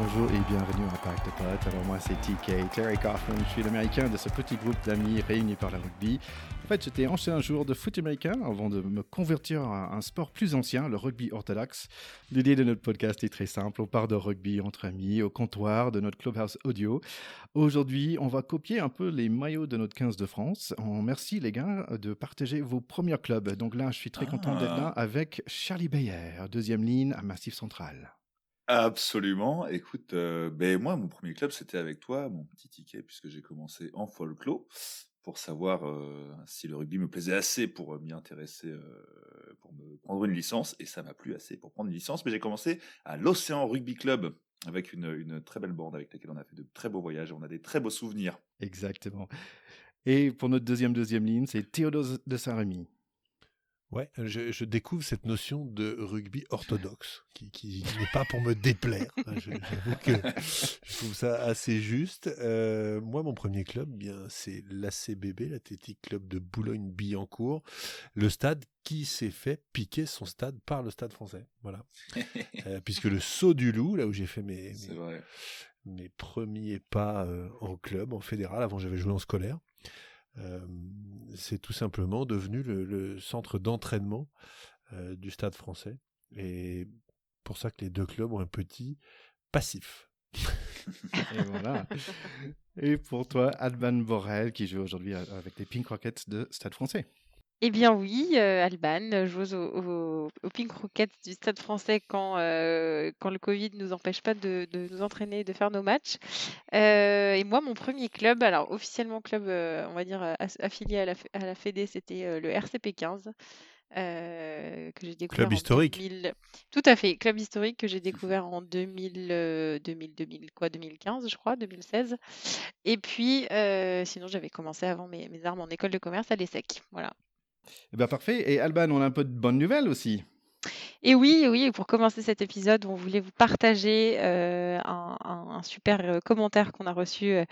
Bonjour et bienvenue à Pack de Potes. Alors moi c'est TK, Terry Coffin, je suis l'américain de ce petit groupe d'amis réunis par le rugby. En fait j'étais ancien joueur de foot américain avant de me convertir à un sport plus ancien, le rugby orthodoxe. L'idée de notre podcast est très simple, on part de rugby entre amis au comptoir de notre clubhouse audio. Aujourd'hui on va copier un peu les maillots de notre 15 de France. On merci les gars de partager vos premiers clubs. Donc là je suis très content d'être là avec Charlie Bayer, deuxième ligne à Massif Central. Absolument. Écoute, euh, ben moi, mon premier club, c'était avec toi, mon petit ticket, puisque j'ai commencé en folklore pour savoir euh, si le rugby me plaisait assez pour euh, m'y intéresser, pour me prendre une licence, et ça m'a plu assez pour prendre une licence. Mais j'ai commencé à l'Océan Rugby Club avec une, très belle bande avec laquelle on a fait de très beaux voyages, on a des très beaux souvenirs. Exactement. Et pour notre deuxième deuxième ligne, c'est Théodose de Saint-Rémy. Ouais, je, découvre cette notion de rugby orthodoxe, qui, n'est pas pour me déplaire. Hein, j'avoue que je trouve ça assez juste. Euh, moi, mon premier club, bien, c'est l'ACBB, l'Athletic Club de Boulogne-Billancourt, le stade qui s'est fait piquer son stade par le Stade Français. Voilà, euh, puisque le Saut du Loup, là où j'ai fait mes, mes, premiers pas euh, en club, en fédéral, avant j'avais joué en scolaire. Euh, c'est tout simplement devenu le, centre d'entraînement euh, du stade français. Et pour ça que les deux clubs ont un petit passif. Et voilà. Et pour toi, Alban Borel, qui joue aujourd'hui avec les Pink Rockets de Stade français. Eh bien oui, euh, Alban, joue au, Pink Rockets du Stade français quand, euh, quand le Covid ne nous empêche pas de, nous entraîner et de faire nos matchs. Euh, et moi, mon premier club, alors officiellement club, on va dire affilié à la, à la Fédé, c'était le RCP 15. que j'ai découvert Club historique. Tout à fait, club historique que j'ai découvert en 2000, 2000, 2000, quoi, 2015, je crois, 2016. Et puis, sinon, j'avais commencé avant mes, mes armes en école de commerce à l'ESSEC. Voilà. Eh ben parfait. Et Alban, on a un peu de bonnes nouvelles aussi. Et oui, oui, pour commencer cet épisode, on voulait vous partager euh, un, super euh, commentaire qu'on a reçu euh,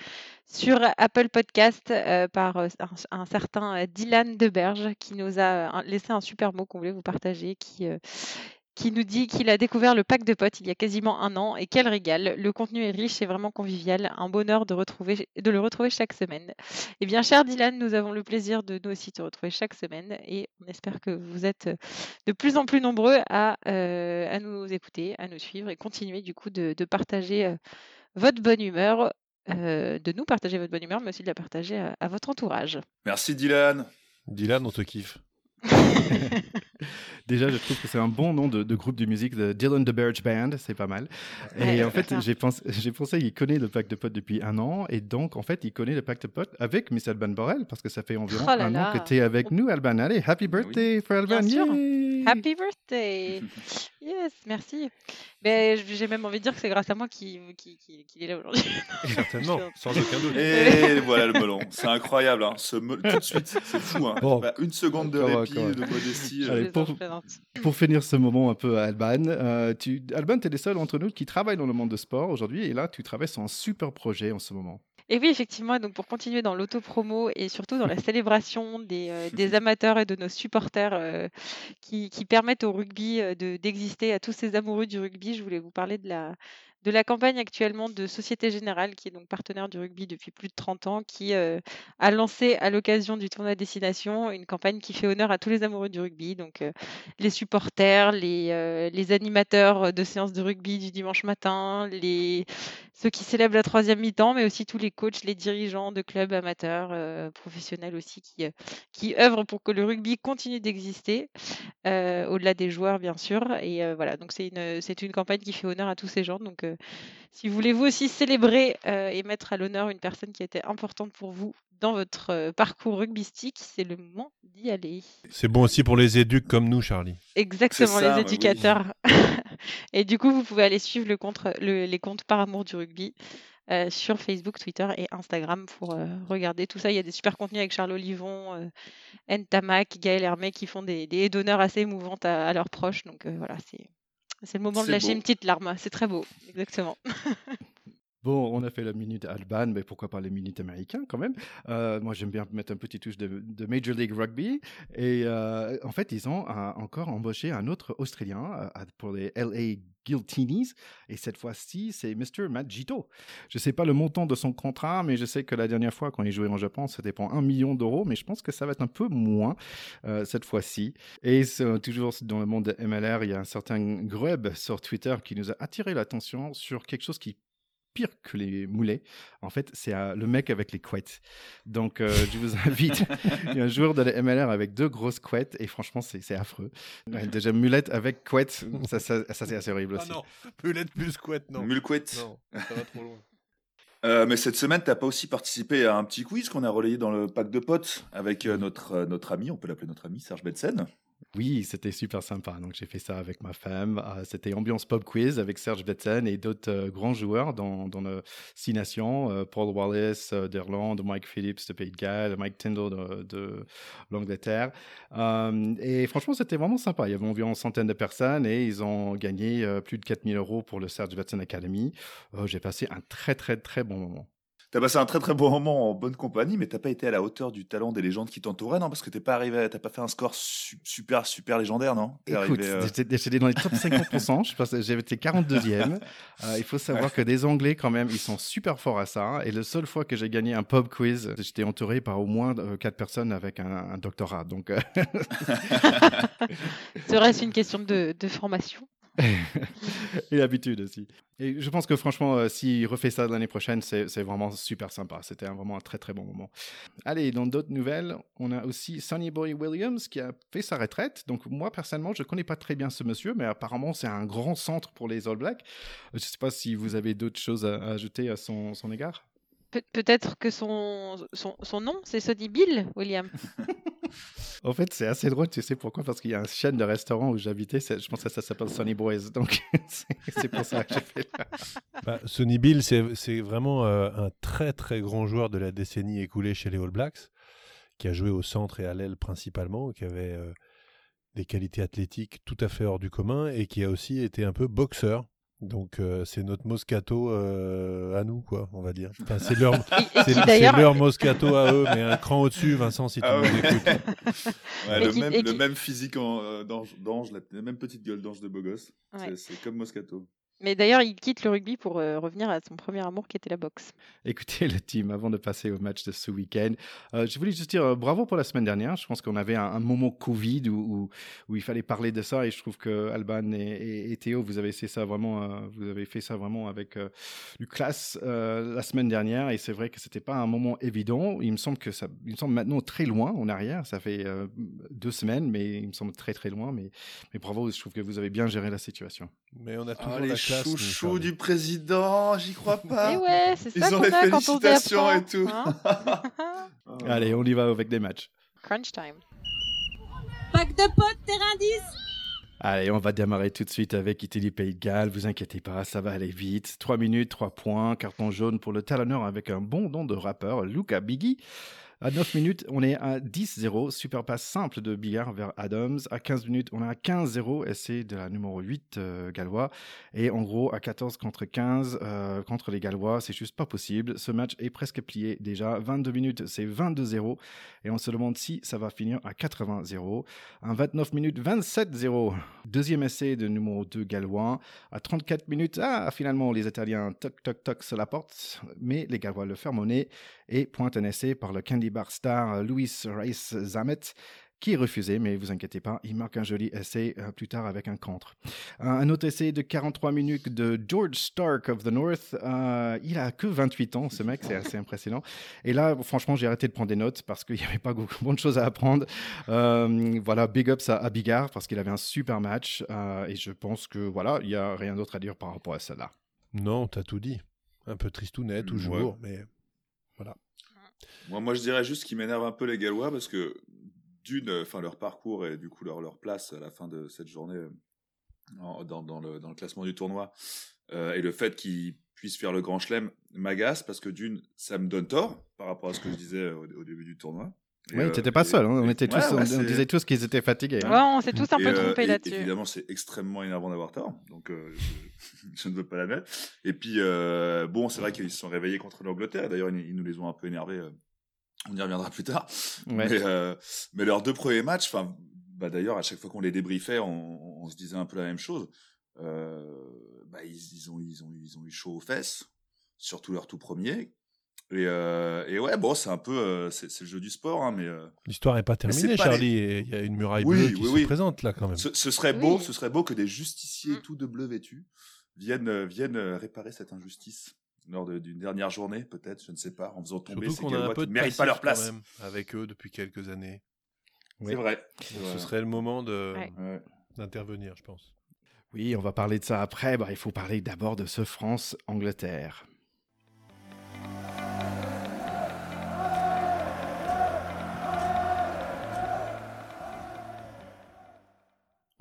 sur Apple Podcast par un, un, certain Dylan Deberge qui nous a laissé un super mot qu'on voulait vous partager, qui, qui nous dit qu'il a découvert le pack de potes il y a quasiment un an et quel régal. Le contenu est riche et vraiment convivial. Un bonheur de, retrouver, de le retrouver chaque semaine. Eh bien, cher Dylan, nous avons le plaisir de nous aussi te retrouver chaque semaine et on espère que vous êtes de plus en plus nombreux à, euh, à nous écouter, à nous suivre et continuer du coup de, partager euh, votre bonne humeur, euh, de nous partager votre bonne humeur, mais aussi de la partager à, à votre entourage. Merci Dylan. Dylan, on te kiffe. Déjà, je trouve que c'est un bon nom de, groupe de musique, de Dylan the Birch Band, c'est pas mal. Et en fait, j'ai pensé, j'ai pensé qu'il connaît le pack de potes depuis un an, et donc en fait, il connaît le pack de potes avec Miss Alban Borel, parce que ça fait environ oh un an que tu es avec nous, Alban. Allez, happy birthday for Alban! Happy birthday! yes, merci. Mais j'ai même envie de dire que c'est grâce à moi qu'il est là aujourd'hui. Certainement, sans aucun doute. Et voilà le melon. C'est incroyable, hein. Ce tout de suite, c'est fou. Hein. Bon. Une seconde de répit, de modestie. Allez, pour, pour, finir ce moment un peu à Alban, euh, tu, Alban, tu es le seul entre nous qui travaille dans le monde de sport aujourd'hui, et là, tu travailles sur un super projet en ce moment. Et oui, effectivement, donc pour continuer dans l'auto-promo et surtout dans la célébration des, euh, des amateurs et de nos supporters euh, qui, qui, permettent au rugby euh, d'exister, à tous ces amoureux du rugby, je voulais vous parler de la, de la campagne actuellement de Société Générale, qui est donc partenaire du rugby depuis plus de 30 ans, qui euh, a lancé à l'occasion du tournoi Destination une campagne qui fait honneur à tous les amoureux du rugby, donc euh, les supporters, les, euh, les, animateurs de séances de rugby du dimanche matin, les, ceux qui célèbrent la troisième mi-temps, mais aussi tous les coachs, les dirigeants de clubs amateurs, professionnels aussi, qui, qui œuvrent pour que le rugby continue d'exister, au-delà des joueurs bien sûr. Et voilà, donc c'est une, une campagne qui fait honneur à tous ces gens. Donc si vous voulez vous aussi célébrer euh, et mettre à l'honneur une personne qui était importante pour vous dans votre euh, parcours rugbystique, c'est le moment d'y aller. C'est bon aussi pour les éducs comme nous, Charlie. Exactement, les éducateurs. et du coup, vous pouvez aller suivre le les comptes par amour du rugby. Euh, sur Facebook, Twitter et Instagram pour regarder tout ça. Il y a des super contenus avec Charles Olivon, euh, Gaël Hermé qui font des, des d'honneur assez émouvantes à, à, leurs proches. Donc voilà, c'est c'est le moment de lâcher une petite larme. C'est très beau, exactement. Bon, on a fait la minute Alban, mais pourquoi pas les minutes américains quand même. Euh, moi, j'aime bien mettre un petit touche de, Major League Rugby. Et euh, en fait, ils ont euh, encore embauché un autre Australien pour les LA Guiltinis. Et cette fois-ci, c'est Mr. Matt. Je ne sais pas le montant de son contrat, mais je sais que la dernière fois, quand il jouait en Japon, c'était pour un million d'euros. Mais je pense que ça va être un peu moins cette fois-ci. Et toujours dans le monde de MLR, il y a un certain Grub sur Twitter qui nous a attiré l'attention sur quelque chose qui pire que les moulets. En fait, c'est euh, le mec avec les couettes. Donc, euh, je vous invite. Il y a un joueur de la MLR avec deux grosses couettes et franchement, c'est affreux. déjà, mulette avec couette, ça, ça, c'est assez horrible ah aussi. non, mulette plus couette, non. Mulquette. Non, ça va trop loin. Euh, mais cette semaine, tu n'as pas aussi participé à un petit quiz qu'on a relayé dans le pack de potes avec notre, notre ami, on peut l'appeler notre ami Serge Betsen. Oui, c'était super sympa. Donc j'ai fait ça avec ma femme. Ah, c'était ambiance pop quiz avec Serge Betsen et d'autres euh, grands joueurs dans, dans nos six nations. Euh, Paul Wallace euh, d'Irlande, Mike Phillips de Pays de Galles, Mike Tyndall de, l'Angleterre. et franchement, c'était vraiment sympa. Il y avait environ une centaine de personnes et ils ont gagné plus de 4000 euros pour le Serge Betsen Academy. j'ai passé un très très très bon moment. T'as passé un très très bon moment en bonne compagnie, mais t'as pas été à la hauteur du talent des légendes qui t'entouraient, non? Parce que t'es pas arrivé, t'as pas fait un score super super légendaire, non? Écoute, euh, j'étais dans les top 50%, je pense j'avais été 42e. Euh, il faut savoir que des Anglais, quand même, ils sont super forts à ça. Et la seule fois que j'ai gagné un pub quiz, j'étais entouré par au moins 4 euh, personnes avec un, doctorat. Donc, serait-ce une question de, de formation et l'habitude aussi. Et je pense que franchement, euh, s'il refait ça l'année prochaine, c'est vraiment super sympa. C'était vraiment un très très bon moment. Allez, dans d'autres nouvelles, on a aussi Sonny Boy Williams qui a fait sa retraite. Donc moi personnellement, je connais pas très bien ce monsieur, mais apparemment c'est un grand centre pour les All Blacks. Je ne sais pas si vous avez d'autres choses à, ajouter à son, son égard. peut-être que son, son, son nom, c'est Sonny Bill, William. En fait, c'est assez drôle, tu sais pourquoi? Parce qu'il y a une chaîne de restaurants où j'habitais, je pense que ça s'appelle Sonny Boys, donc c'est pour ça que j'ai fait là. Bah, Sonny Bill, c'est vraiment euh, un très très grand joueur de la décennie écoulée chez les All Blacks, qui a joué au centre et à l'aile principalement, qui avait euh, des qualités athlétiques tout à fait hors du commun et qui a aussi été un peu boxeur. Donc euh, c'est notre Moscato euh, à nous, quoi, on va dire. Enfin, c'est leur, leur, Moscato à eux, mais un cran au-dessus, Vincent, si tu ah nous écoutes. le, même, le, même, physique euh, d'ange, la même petite gueule d'ange de beau gosse. C'est comme Moscato. Mais d'ailleurs, il quitte le rugby pour euh, revenir à son premier amour qui était la boxe. Écoutez, le team, avant de passer au match de ce week-end, euh, je voulais juste dire euh, bravo pour la semaine dernière. Je pense qu'on avait un, moment Covid où, où, il fallait parler de ça et je trouve que Alban et, Théo, vous avez fait ça vraiment, vous avez fait ça vraiment avec du classe la semaine dernière et c'est vrai que c'était pas un moment évident. Il me semble que ça, il me semble maintenant très loin en arrière. Ça fait deux semaines, mais il me semble très très loin. Mais, mais bravo, je trouve que vous avez bien géré la situation. Mais on a toujours la chouchou du président, j'y crois pas. Et ouais, c'est ça Ils ont les félicitations et tout. Hein. Allez, on y va avec des matchs. Crunch time. Pack de potes, terrain 10. Allez, on va démarrer tout de suite avec Italie Pays de Galles. Vous inquiétez pas, ça va aller vite. 3 minutes, 3 points, carton jaune pour le talonneur avec un bon don de rappeur, Luca Biggie. À 9 minutes, on est à 10-0. Super passe simple de Bigard vers Adams. À 15 minutes, on est à 15-0. Essai de la numéro 8 euh, gallois. Et en gros, à 14 contre 15 euh, contre les Gallois, c'est juste pas possible. Ce match est presque plié déjà. 22 minutes, c'est 22-0. Et on se demande si ça va finir à 80-0. À 29 minutes, 27-0. Deuxième essai de numéro 2 gallois. À 34 minutes, ah, finalement, les Italiens toc toc toc se la portent. Mais les Gallois le ferment et pointe un essai par le candy bar star Louis Rice Zamet qui est refusé, mais vous inquiétez pas, il marque un joli essai euh, plus tard avec un contre. un autre essai de 43 minutes de George Stark of the North. Euh, il a que 28 ans, ce mec, c'est assez impressionnant. Et là, franchement, j'ai arrêté de prendre des notes parce qu'il n'y avait pas beaucoup de choses à apprendre. Euh, voilà, big ups à, Bigard parce qu'il avait un super match et je pense que voilà, il n'y a rien d'autre à dire par rapport à cela. Non, tu as tout dit. Un peu tristounet toujours, mais voilà. Moi, je dirais juste qu'il m'énerve un peu les Gallois parce que d'une, enfin leur parcours et du coup leur, place à la fin de cette journée le, dans, le, classement du tournoi euh, et le fait qu'ils puissent faire le grand chelem m'agace parce que d'une, ça me donne tort par rapport à ce que je disais au, début du tournoi. Et, Oui, euh, tu n'étais pas et- seul. hein, On, et- était tous, ouais, ouais, on, on c'est- disait tous qu'ils étaient fatigués. hein. Ouais, on s'est tous un peu euh, trompés là-dessus. Évidemment, c'est extrêmement énervant d'avoir tort, donc euh, je, je ne veux pas la mettre. Et puis, euh, bon, c'est vrai qu'ils se sont réveillés contre l'Angleterre, et d'ailleurs, ils, ils nous les ont un peu énervés. euh, on y reviendra plus tard. Ouais. Mais, euh, mais leurs deux premiers matchs, enfin, bah, d'ailleurs, à chaque fois qu'on les débriefait, on, on se disait un peu la même chose. Euh, bah, ils, ils, ont, ils, ont, ils ont eu chaud aux fesses, surtout leur tout premier. Et, euh, et ouais, bon, c'est un peu, euh, c'est c'est le jeu du sport, hein, mais euh, L'histoire n'est pas terminée, pas Charlie. Il y a une muraille Oui, bleue qui oui, se oui. présente là quand même. Ce, ce serait beau, ce serait beau que des justiciers Mm. tout de bleu vêtus viennent, viennent réparer cette injustice lors de- d'une dernière journée, peut-être, je ne sais pas, en faisant tomber Surtout ces qu'on a un Gallois peu qui de ne méritent pas leur place. même avec eux depuis quelques années. Oui. C'est vrai. Donc. Ce serait le moment de-. Ouais. d'intervenir, je pense. Oui, on va parler de ça après. Bah, il faut parler d'abord de ce France-Angleterre.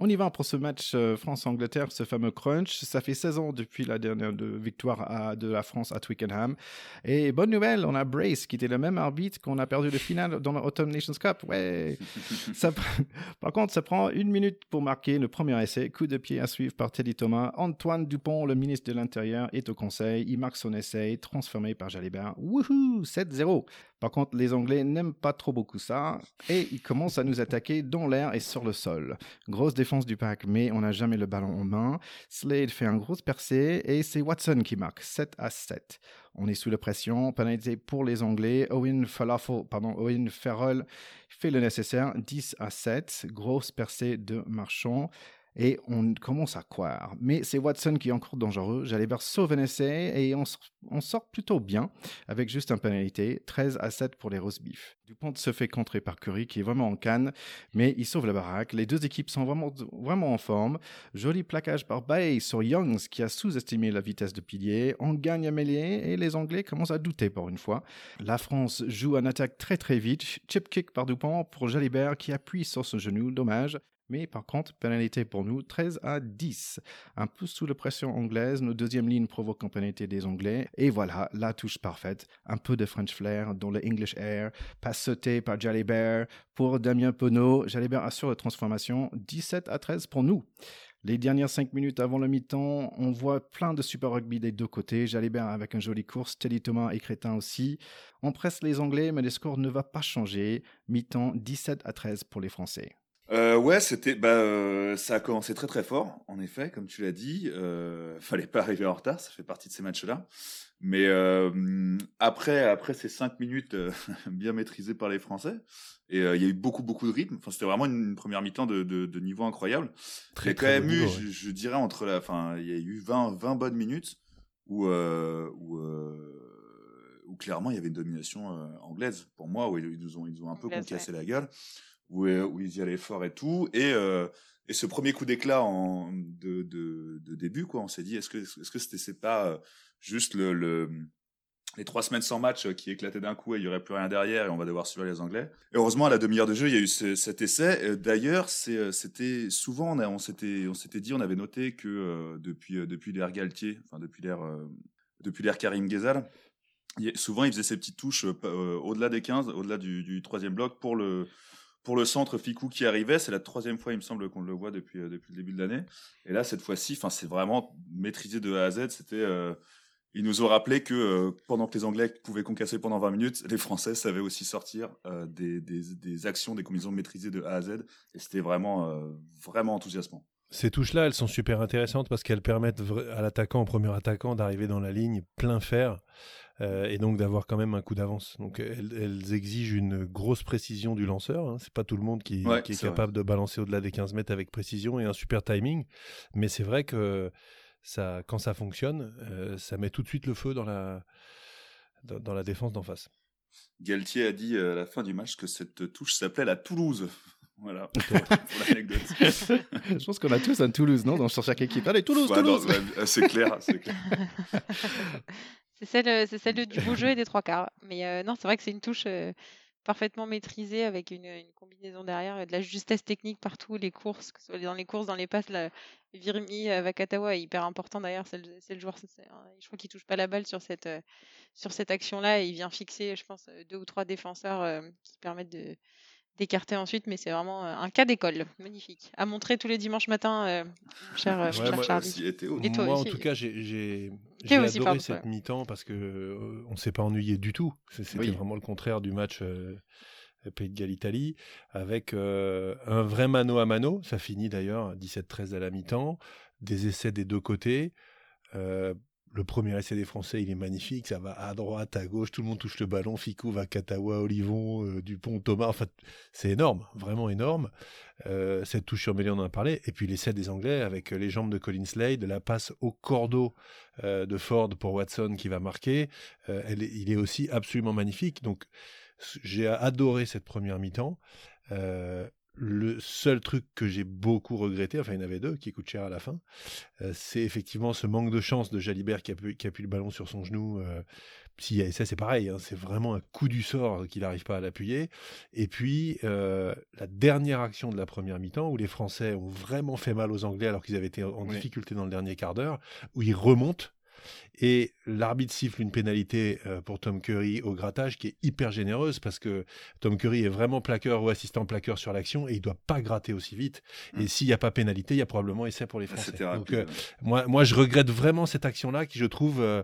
On y va pour ce match euh, France-Angleterre, ce fameux crunch. Ça fait 16 ans depuis la dernière de victoire à- de la France à Twickenham. Et bonne nouvelle, on a Brace qui était le même arbitre qu'on a perdu le final dans l'Autumn Nations Cup. Ouais. Ça par contre, ça prend une minute pour marquer le premier essai. Coup de pied à suivre par Teddy Thomas. Antoine Dupont, le ministre de l'Intérieur, est au conseil. Il marque son essai, transformé par Jalibert. Wouhou 7-0. Par contre, les Anglais n'aiment pas trop beaucoup ça. Et ils commencent à nous attaquer dans l'air et sur le sol. Grosse défense du pack, mais on n'a jamais le ballon en main. Slade fait un gros percé et c'est Watson qui marque 7 à 7. On est sous la pression, pénalité pour les Anglais. Owen Falafel, pardon, Owen Farrell fait le nécessaire, 10 à 7. Grosse percée de Marchand. Et on commence à croire. Mais c'est Watson qui est encore dangereux. Jalibert sauve un essai et on, sort plutôt bien avec juste un pénalité. 13 à 7 pour les roast beef. Dupont se fait contrer par Curry qui est vraiment en canne, mais il sauve la baraque. Les deux équipes sont vraiment, vraiment en forme. Joli plaquage par Bay sur Youngs qui a sous-estimé la vitesse de pilier. On gagne à mêlée et les Anglais commencent à douter pour une fois. La France joue en attaque très très vite. Chip kick par Dupont pour Jalibert qui appuie sur son genou. Dommage. Mais par contre, pénalité pour nous, 13 à 10. Un peu sous la pression anglaise, nos deuxième ligne provoque une pénalité des Anglais. Et voilà, la touche parfaite. Un peu de French flair dans le English air. Passe sautée par Jalibert pour Damien Penaud. Jalibert assure la transformation. 17 à 13 pour nous. Les dernières 5 minutes avant le mi-temps, on voit plein de super rugby des deux côtés. Jalibert avec une jolie course, Teddy Thomas et Crétin aussi. On presse les Anglais, mais le score ne va pas changer. Mi-temps 17 à 13 pour les Français. Euh, ouais, c'était, bah, euh, ça a commencé très très fort, en effet, comme tu l'as dit. Euh, fallait pas arriver en retard, ça fait partie de ces matchs-là. Mais euh, après, après ces cinq minutes euh, bien maîtrisées par les Français, et euh, il y a eu beaucoup beaucoup de rythme. Enfin, c'était vraiment une, première mi-temps de, de, de niveau incroyable. Très, il y a quand très même bon eu, niveau, je, ouais. je dirais entre la, enfin, il y a eu 20 20 bonnes minutes où euh, où, euh, où clairement il y avait une domination euh, anglaise pour moi où ils ils nous ont ils nous ont un peu concassé la gueule où, euh, où ils y allaient fort et tout. Et, euh, ce premier coup d'éclat de, début, quoi, on s'est dit, est-ce que est-ce que pas euh, juste le, le, les trois semaines sans match qui éclataient d'un coup et il y aurait plus rien derrière et on va devoir suivre les Anglais? Et heureusement, à la demi-heure de jeu, il y a eu ce- cet essai. D'ailleurs, c'était souvent, on, s'était, dit, on avait noté que depuis, l'ère Galtier, enfin depuis l'ère, Karim Ghezal, souvent il faisait ces petites touches au-delà des 15, au-delà du troisième bloc pour le, pour le centre Ficou qui arrivait. C'est la troisième fois, il me semble, qu'on le voit depuis, euh, depuis le début de l'année. Et là, cette fois-ci, c'est vraiment maîtrisé de A à Z. C'était, euh, ils nous ont rappelé que euh, pendant que les Anglais pouvaient concasser pendant 20 minutes, les Français savaient aussi sortir euh, des, des, des actions, des combinaisons maîtrisées de A à Z. Et c'était vraiment, euh, vraiment enthousiasmant. Ces touches-là, elles sont super intéressantes parce qu'elles permettent à l'attaquant, au premier attaquant, d'arriver dans la ligne plein fer euh, et donc d'avoir quand même un coup d'avance. Donc elles, elles exigent une grosse précision du lanceur. Hein. C'est pas tout le monde qui, Ouais, qui est capable de balancer au-delà des 15 mètres avec précision et un super timing. Mais c'est vrai que ça, quand ça fonctionne, euh, ça met tout de suite le feu dans la, dans, dans la défense d'en face. Galtier a dit euh, à la fin du match que cette touche s'appelait la Toulouse. Voilà, pour l'anecdote. Je pense qu'on a tous un Toulouse, non Dans sur chaque équipe. Allez, Toulouse, Ouais, non, Toulouse ouais, c'est clair, c'est clair. C'est celle, euh, c'est celle du beau jeu et des trois quarts. Mais euh, non, c'est vrai que c'est une touche. euh, parfaitement maîtrisé avec une, une combinaison derrière et de la justesse technique partout, les courses, que ce soit dans les courses, dans les passes. La, Virmi euh, Vakatawa est hyper important d'ailleurs, c'est le, c'est le joueur, c'est- c'est- je crois qu'il touche pas la balle sur cette, euh, sur cette action-là et il vient fixer, je pense, euh, deux ou trois défenseurs euh, qui permettent de d'écarter ensuite, mais c'est vraiment euh, un cas d'école, magnifique, à montrer tous les dimanches matins, euh, cher, euh, Ouais, cher moi Charlie. aussi, et Théo. Et toi Moi, en tout cas, j'ai adoré pardon, cette ouais. mi-temps parce que euh, on s'est pas ennuyé du tout. C'est- C'était Oui. vraiment le contraire du match euh, Pays de Galles-Italie, avec euh, un vrai mano à mano. Ça finit d'ailleurs 17-13 à la mi-temps, des essais des deux côtés. Le premier essai des Français, il est magnifique. Ça va à droite, à gauche, tout le monde touche le ballon. Ficou, Vakatawa, Olivon, euh, Dupont, Thomas. Enfin, c'est énorme, vraiment énorme. Euh, cette touche sur Mêlée, on en a parlé. Et puis l'essai des Anglais avec euh, les jambes de Colin Slade, la passe au cordeau de Ford pour Watson qui va marquer. Il est aussi absolument magnifique. Donc, j'ai adoré cette première mi-temps. Le seul truc que j'ai beaucoup regretté, enfin il y en avait deux qui coûtent cher à la fin, euh, c'est effectivement ce manque de chance de Jalibert qui a pu, qui a pu le ballon sur son genou. Euh, si, et ça c'est pareil, hein, c'est vraiment un coup du sort qu'il n'arrive pas à l'appuyer. Et puis euh, la dernière action de la première mi-temps où les Français ont vraiment fait mal aux Anglais alors qu'ils avaient été en Oui. difficulté dans le dernier quart d'heure, où ils remontent et l'arbitre siffle une pénalité euh, pour Tom Curry au grattage qui est hyper généreuse parce que Tom Curry est vraiment plaqueur ou assistant plaqueur sur l'action et il doit pas gratter aussi vite. Et Mm. s'il n'y a pas pénalité, il y a probablement essai pour les Français. Donc, euh, moi, moi, je regrette vraiment cette action-là qui, je trouve, euh,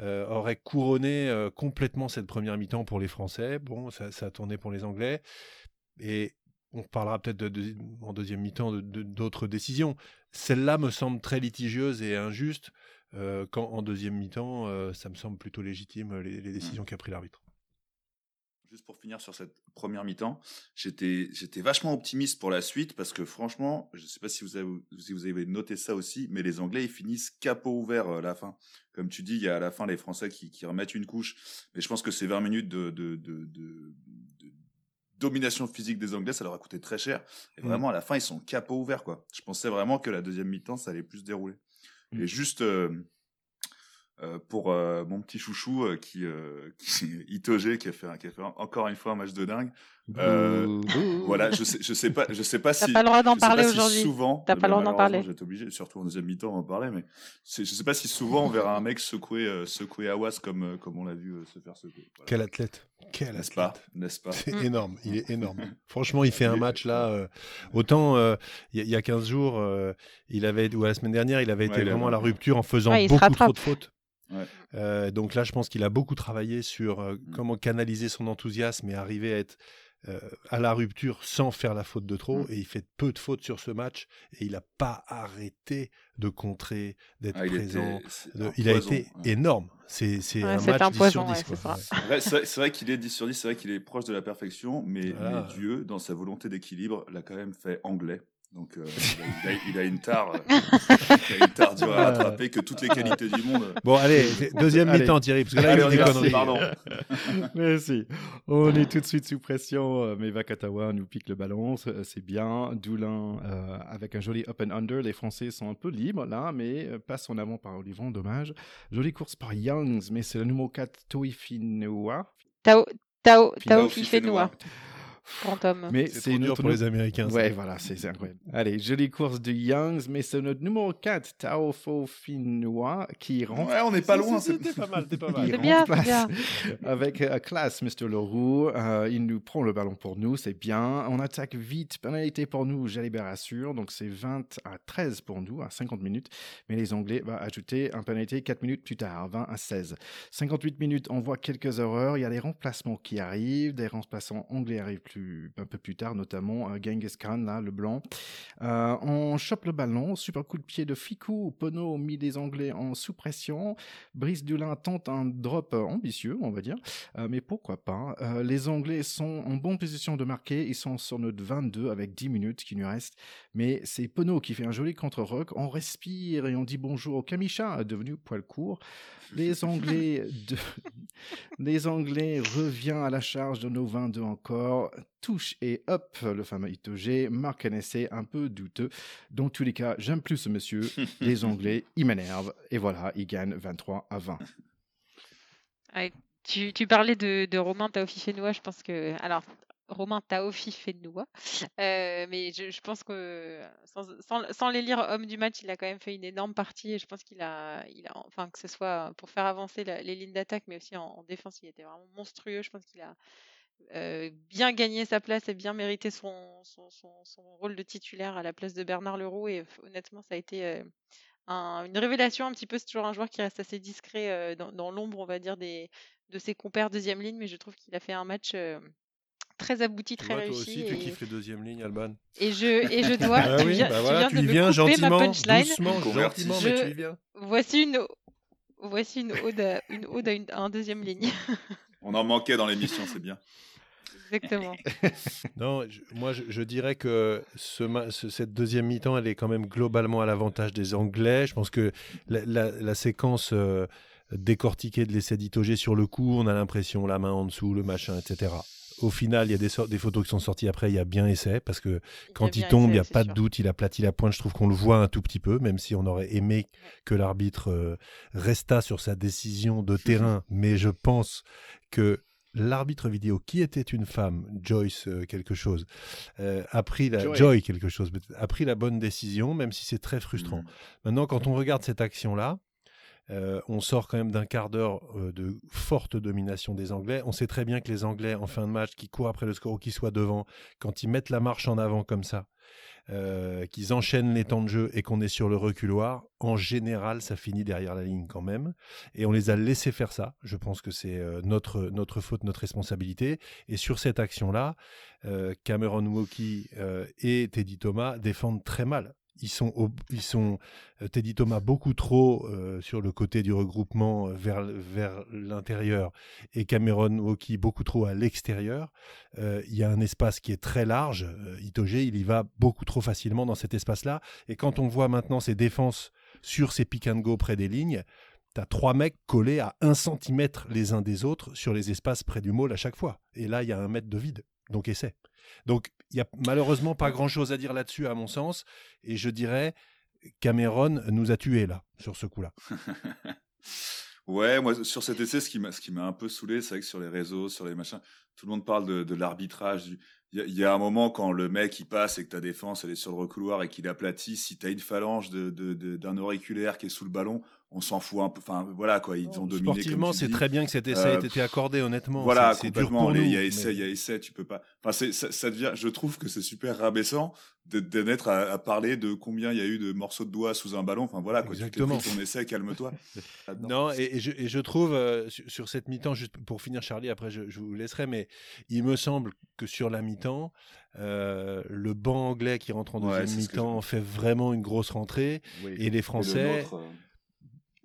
euh, aurait couronné complètement cette première mi-temps pour les Français. Bon, ça, ça a tourné pour les Anglais. Et on parlera peut-être de- de- en deuxième mi-temps de- d'autres décisions. Celle-là me semble très litigieuse et injuste, euh, quand en deuxième mi-temps, euh, ça me semble plutôt légitime les, les décisions qu'a pris l'arbitre. Juste pour finir sur cette première mi-temps, j'étais j'étais vachement optimiste pour la suite parce que franchement, je ne sais pas si vous avez si vous avez noté ça aussi, mais les Anglais ils finissent capot ouvert euh, à la fin. Comme tu dis, il y a à la fin les Français qui, qui remettent une couche, mais je pense que ces 20 minutes de, de, de, de- de domination physique des Anglais, ça leur a coûté très cher. Et Mm. vraiment à la fin, ils sont capot ouverts quoi. Je pensais vraiment que la deuxième mi-temps ça allait plus se dérouler. Mm. Et juste euh, euh, pour euh, mon petit chouchou qui, qui qui a fait qui a fait encore une fois un match de dingue. Euh. Voilà, je sais, je sais pas, je sais pas T'as si. pas le droit d'en parler si aujourd'hui. souvent. T'as pas le droit d'en parler. Je vais être obligé, surtout en deuxième mi-temps, d'en parler, mais je sais pas si souvent on verra un mec secouer, euh, secouer Awas comme, euh, comme on l'a vu euh, se faire secouer. Voilà. Quel athlète Quel N'est-ce athlète pas? N'est-ce pas? C'est Mm. énorme, il est énorme. Franchement, il fait un match là. euh, autant euh, il y, a- il y a 15 jours, euh, il avait, ou la semaine dernière, il avait Ouais, été vraiment à la rupture en faisant Ouais, beaucoup trop de fautes. Ouais. Euh, donc là, je pense qu'il a beaucoup travaillé sur euh, Mm. comment canaliser son enthousiasme et arriver à être euh, à la rupture sans faire la faute de trop. Mm. Et il fait peu de fautes sur ce match et il n'a pas arrêté de contrer, d'être Ah, présent. était- de- il a été ouais. énorme. C'est c'est Ouais, un match un 10 poison, sur 10. ouais, c'est vrai qu'il est 10 sur 10, c'est vrai qu'il est proche de la perfection, mais, Voilà. mais Dieu, dans sa volonté d'équilibre, l'a quand même fait anglais. Donc euh, il, a, il une tare, euh, il a une tare dure à rattraper que toutes les qualités du monde. Bon, allez, deuxième mi-temps, Thierry, parce que là, Allez, il on y a des conneries. pardon. Merci. On est tout de suite sous pression, euh, mais Vakatawa nous pique le ballon, c'est bien. Doulin euh, avec un joli up and under. Les Français sont un peu libres là, mais euh, passe en avant par Olivon, dommage. Jolie course par Youngs, mais c'est le numéro 4 Toifinoa. Tao, Tao, Tao Fifenoa. Homme. Mais C'est dur pour les Américains. ça. Ouais, voilà, c'est incroyable. Allez, jolie course de Youngs, mais c'est notre numéro 4, Tao Fofinoa, qui rentre. Ouais, on n'est pas loin. C'est- c'est- c'est- T'es pas mal, pas Il mal. C'est bien, bien. avec euh, classe, Mr. Leroux. Euh, il nous prend le ballon pour nous, c'est bien. On attaque vite. Pénalité pour nous, Jalibert assure. Donc c'est 20 à 13 pour nous, à 50 minutes. Mais les Anglais vont ajouter un pénalité 4 minutes plus tard, 20 à 16. 58 minutes, on voit quelques erreurs. Il y a des remplacements qui arrivent. Des remplaçants anglais arrivent plus, un peu plus tard, notamment euh, Genghis Khan, là, le blanc. Euh, on chope le ballon. Super coup de pied de Ficou. Pono mis les Anglais en sous-pression. Brice Dulin tente un drop ambitieux, on va dire, Euh, mais pourquoi pas. Euh, les Anglais sont en bonne position de marquer, ils sont sur notre 22 avec 10 minutes qui nous restent, mais c'est Pono qui fait un joli contre-rock, on respire et on dit bonjour au Kamisha, devenu poil court. Les Anglais, de... les Anglais revient à la charge de nos 22 encore, touche et hop, le fameux Itoge marque un essai un peu douteux. Dans tous les cas, j'aime plus ce monsieur, les Anglais, ils m'énervent, et voilà, ils gagnent 23 à 20. Tu, tu parlais de, de Romain Taofi-Fenoua, je pense que. Alors, Romain Taofi-Fenoua, euh, mais je, je pense que sans, sans, sans les lire homme du match, il a quand même fait une énorme partie et je pense qu'il a, il a, enfin, que ce soit pour faire avancer la- les lignes d'attaque, mais aussi en, en défense, il était vraiment monstrueux. Je pense qu'il a euh, bien gagné sa place et bien mérité son, son, son, son rôle de titulaire à la place de Bernard Leroux. Et honnêtement, ça a été euh, un- une révélation un petit peu. C'est toujours un joueur qui reste assez discret euh, dans, dans l'ombre, on va dire, des, de ses compères deuxième ligne, mais je trouve qu'il a fait un match euh, très abouti, Tu très vois, toi réussi. aussi, tu et, kiffes les deuxièmes lignes, Alban. et je, et je dois, Ah tu viens, bah tu voilà, viens tu de y me viens couper ma gentiment, punchline. doucement, gentiment, mais Je- tu y viens. Voici une, voici une ode à, une ode à, une- à un deuxième ligne. On en manquait dans l'émission, c'est bien. Exactement. Non, je- moi je, je dirais que ce ma- ce- cette deuxième mi-temps, elle est quand même globalement à l'avantage des Anglais. Je pense que la, la- la séquence euh, décortiquée de l'essai d'Itogé sur le coup, on a l'impression la main en dessous, le machin, etc. Au final, il y a des, des photos qui sont sorties après, il y a bien essai, parce que quand il tombe, il n'y a pas sûr. de doute, il aplatit la pointe. Je trouve qu'on le voit un tout petit peu, même si on aurait aimé que l'arbitre euh, restât sur sa décision de terrain. Mais je pense que l'arbitre vidéo, qui était une femme, Joyce euh, quelque chose, euh, a pris la Joy. Joy quelque chose, a pris la bonne décision, même si c'est très frustrant. Mm. Maintenant, quand on regarde cette action-là, euh, on sort quand même d'un quart d'heure euh, de forte domination des Anglais. On sait très bien que les Anglais, en fin de match, qui courent après le score ou qui soient devant, quand ils mettent la marche en avant comme ça, euh, qu'ils enchaînent les temps de jeu et qu'on est sur le reculoir, en général, ça finit derrière la ligne quand même. Et on les a laissés faire ça. Je pense que c'est notre, notre faute, notre responsabilité. Et sur cette action-là, Cameron euh, et Teddy Thomas défendent très mal. Ils sont, euh, Teddy Thomas beaucoup trop euh, sur le côté du regroupement euh, vers, l'intérieur et Cameron Woki beaucoup trop à l'extérieur. Il y a un espace qui est très large. Itoge, il y va beaucoup trop facilement dans cet espace-là. Et quand on voit maintenant ses défenses sur ces pick and go près des lignes, T'as trois mecs collés à un centimètre les uns des autres sur les espaces près du môle à chaque fois. Et là, il y a un mètre de vide. Donc, essaie. Donc, il y a malheureusement pas grand-chose à dire là-dessus, à mon sens. Et je dirais, Cameron nous a tués, là, sur ce coup-là. Ouais, moi, sur cet essai, ce qui m'a, un peu saoulé, c'est vrai que sur les réseaux, sur les machins, tout le monde parle de, l'arbitrage. Il y, a- un moment quand le mec il passe et que ta défense elle est sur le recouloir et qu'il aplatit, si t'as une phalange de- d'un auriculaire qui est sous le ballon, on s'en fout un peu. Enfin, voilà quoi, ils ont dominé. Sportivement, c'est très bien que cet essai ait Euh, été accordé, honnêtement. Voilà, C'est- dur pour nous. Il y a essai, mais- il y a essai, tu peux pas. Enfin, ça, ça devient. Je trouve que c'est super rabaissant de, de n'être à, à parler de combien il y a eu de morceaux de doigts sous un ballon. Enfin voilà, quoi. Exactement. Tu t'es pris ton essai, calme-toi. Non, et, et je, et je trouve, euh, sur, sur cette mi-temps, juste pour finir, Charlie, après je, je vous laisserai, mais il me semble que sur la mi-temps, euh, le banc anglais qui rentre en deuxième mi-temps fait vraiment une grosse rentrée, Oui. et les Et Français le nôtre, euh,